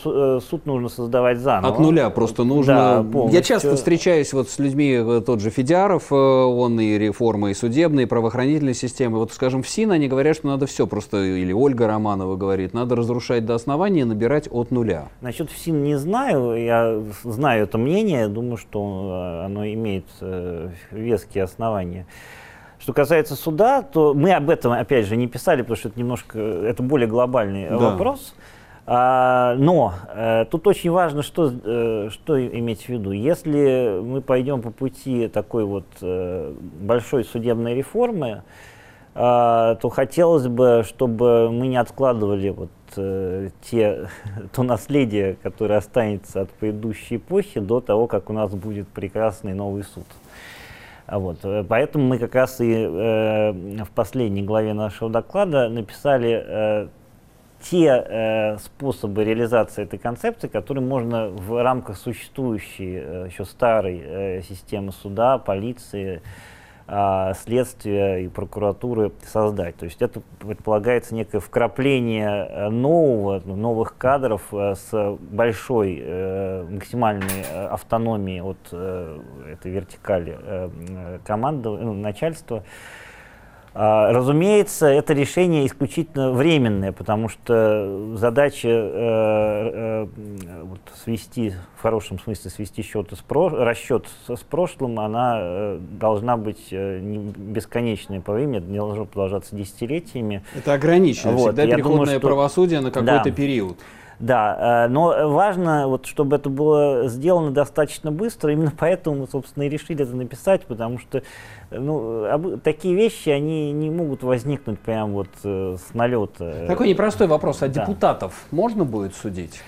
суд нужно создавать заново. От нуля просто нужно. Да, я часто встречаюсь вот с людьми, тот же Федяров, он и реформы и судебные, и правоохранительной системы. Вот, скажем, в СИН они говорят, что надо все просто, или Ольга Романова говорит, надо разрушать повышать до основания, набирать от нуля? Насчет ФСИН не знаю. Я знаю это мнение. Думаю, что э, оно имеет э, веские основания. Что касается суда, то мы об этом, опять же, не писали, потому что это немножко, это более глобальный да. вопрос. А, но э, тут очень важно, что, э, что иметь в виду. Если мы пойдем по пути такой вот э, большой судебной реформы, э, то хотелось бы, чтобы мы не откладывали вот э, те, то наследие, которое останется от предыдущей эпохи до того, как у нас будет прекрасный новый суд. А вот. Э, поэтому мы как раз и э, в последней главе нашего доклада написали э, те э, способы реализации этой концепции, которые можно в рамках существующей э, еще старой э, системы суда, полиции, а, следствия и прокуратуры создать. То есть это предполагается некое вкрапление э, нового, новых кадров э, с большой э, максимальной автономией от этой вертикали команды, ну, начальства а, разумеется, это решение исключительно временное, потому что задача э, э, вот, свести, в хорошем смысле свести счеты с про, расчет с, с прошлым, она э, должна быть не бесконечной по времени, не должно продолжаться десятилетиями. Это ограничено, вот, всегда переходное думаю, что... правосудие на какой-то да. период. Да, э, но важно, вот, чтобы это было сделано достаточно быстро. Именно поэтому мы, собственно, и решили это написать, потому что ну, такие вещи, они не могут возникнуть прямо вот э, с налета. Такой непростой вопрос. А да. депутатов можно будет судить?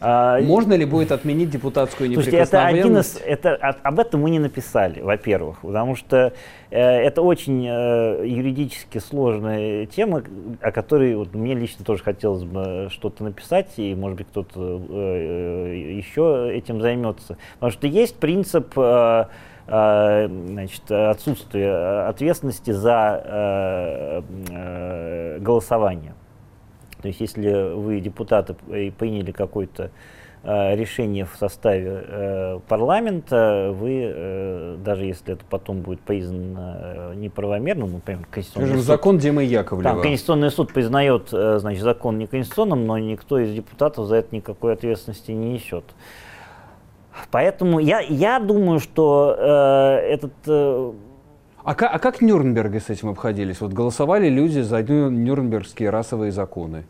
А, Можно ли будет отменить депутатскую неприкосновенность? Слушайте, это один из, это, об этом мы не написали, во-первых, потому что э, это очень э, юридически сложная тема, о которой вот, мне лично тоже хотелось бы что-то написать, и, может быть, кто-то э, еще этим займется. Потому что есть принцип э, э значит, отсутствия ответственности за э, э, голосование. То есть если вы, депутаты, приняли какое-то э, решение в составе э, парламента, вы, э, даже если это потом будет признано неправомерным, например, Конституционный Скажем, суд, закон Димы Яковлева. Там Конституционный суд признает, значит, закон неконституционным, но никто из депутатов за это никакой ответственности не несет. Поэтому я, я думаю, что э, этот э, а как, а как Нюрнберги с этим обходились? Вот голосовали люди за нюрнбергские расовые законы.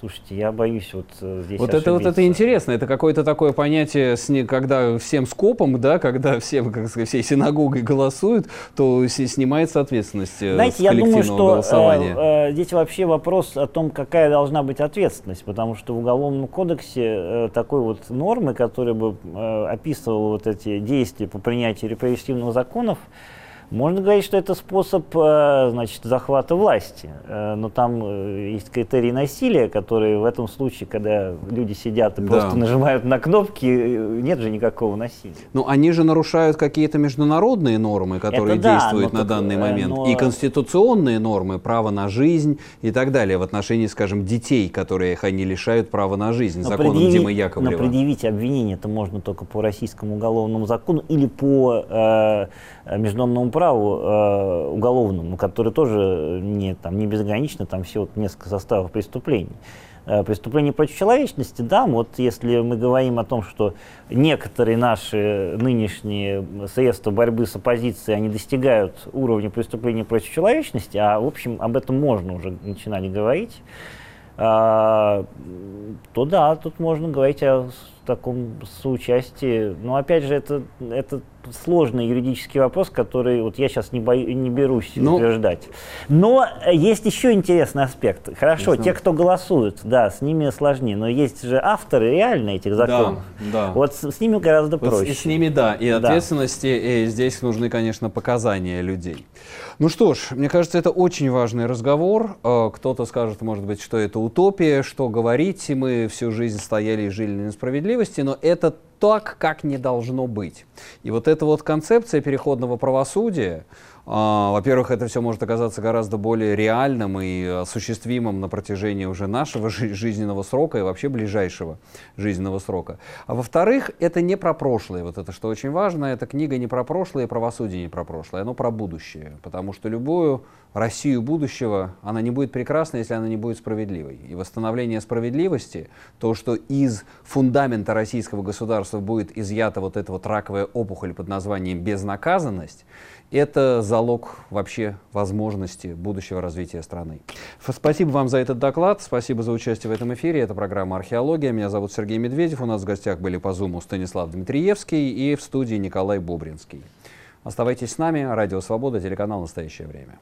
Слушайте, я боюсь вот э, здесь Вот это вот это интересно, это какое-то такое понятие, когда всем скопом, да, когда всем, как сказать, всей синагогой голосуют, то снимается ответственность э, Знаете, с я думаю, что э, э, здесь вообще вопрос о том, какая должна быть ответственность, потому что в Уголовном кодексе э, такой вот нормы, которая бы э, описывала вот эти действия по принятию репрессивных законов, можно говорить, что это способ э, значит, захвата власти, э, но там э, есть критерии насилия, которые в этом случае, когда люди сидят и да. просто нажимают на кнопки, нет же никакого насилия. Ну, они же нарушают какие-то международные нормы, которые это действуют да, на так, данный момент, но... и конституционные нормы, право на жизнь и так далее, в отношении, скажем, детей, которые они лишают права на жизнь, но законом предъяви... Димы Яковлева. Но предъявить обвинение это можно только по российскому уголовному закону или по э, международному праву э, уголовному, который тоже не, там, не безгранично, там всего несколько составов преступлений. Э, преступление против человечности, да, вот если мы говорим о том, что некоторые наши нынешние средства борьбы с оппозицией, они достигают уровня преступления против человечности, а в общем об этом можно уже начинать говорить, э, то да, тут можно говорить о таком соучастии. Но опять же, это, это сложный юридический вопрос, который вот я сейчас не, бою, не берусь ну, утверждать. Но есть еще интересный аспект. Хорошо, те, кто голосуют, да, с ними сложнее, но есть же авторы реально этих законов. Да, да. Вот с, с ними гораздо вот проще. И с ними, да, и ответственности, и здесь нужны, конечно, показания людей. Ну что ж, мне кажется, это очень важный разговор. Э, кто-то скажет, может быть, что это утопия, что говорить, мы всю жизнь стояли и жили на несправедливости, но это так, как не должно быть. И вот эта вот концепция переходного правосудия, а, во-первых, это все может оказаться гораздо более реальным и осуществимым на протяжении уже нашего жизненного срока и вообще ближайшего жизненного срока. А во-вторых, это не про прошлое. Вот это что очень важно. Эта книга не про прошлое, правосудие не про прошлое. Оно про будущее. Потому что любую Россию будущего, она не будет прекрасна, если она не будет справедливой. И восстановление справедливости, то, что из фундамента российского государства будет изъята вот эта вот раковая опухоль под названием безнаказанность, это залог вообще возможности будущего развития страны. Спасибо вам за этот доклад, спасибо за участие в этом эфире. Это программа «Археология». Меня зовут Сергей Медведев. У нас в гостях были по Зуму Станислав Дмитриевский и в студии Николай Бобринский. Оставайтесь с нами. Радио «Свобода», телеканал «Настоящее время».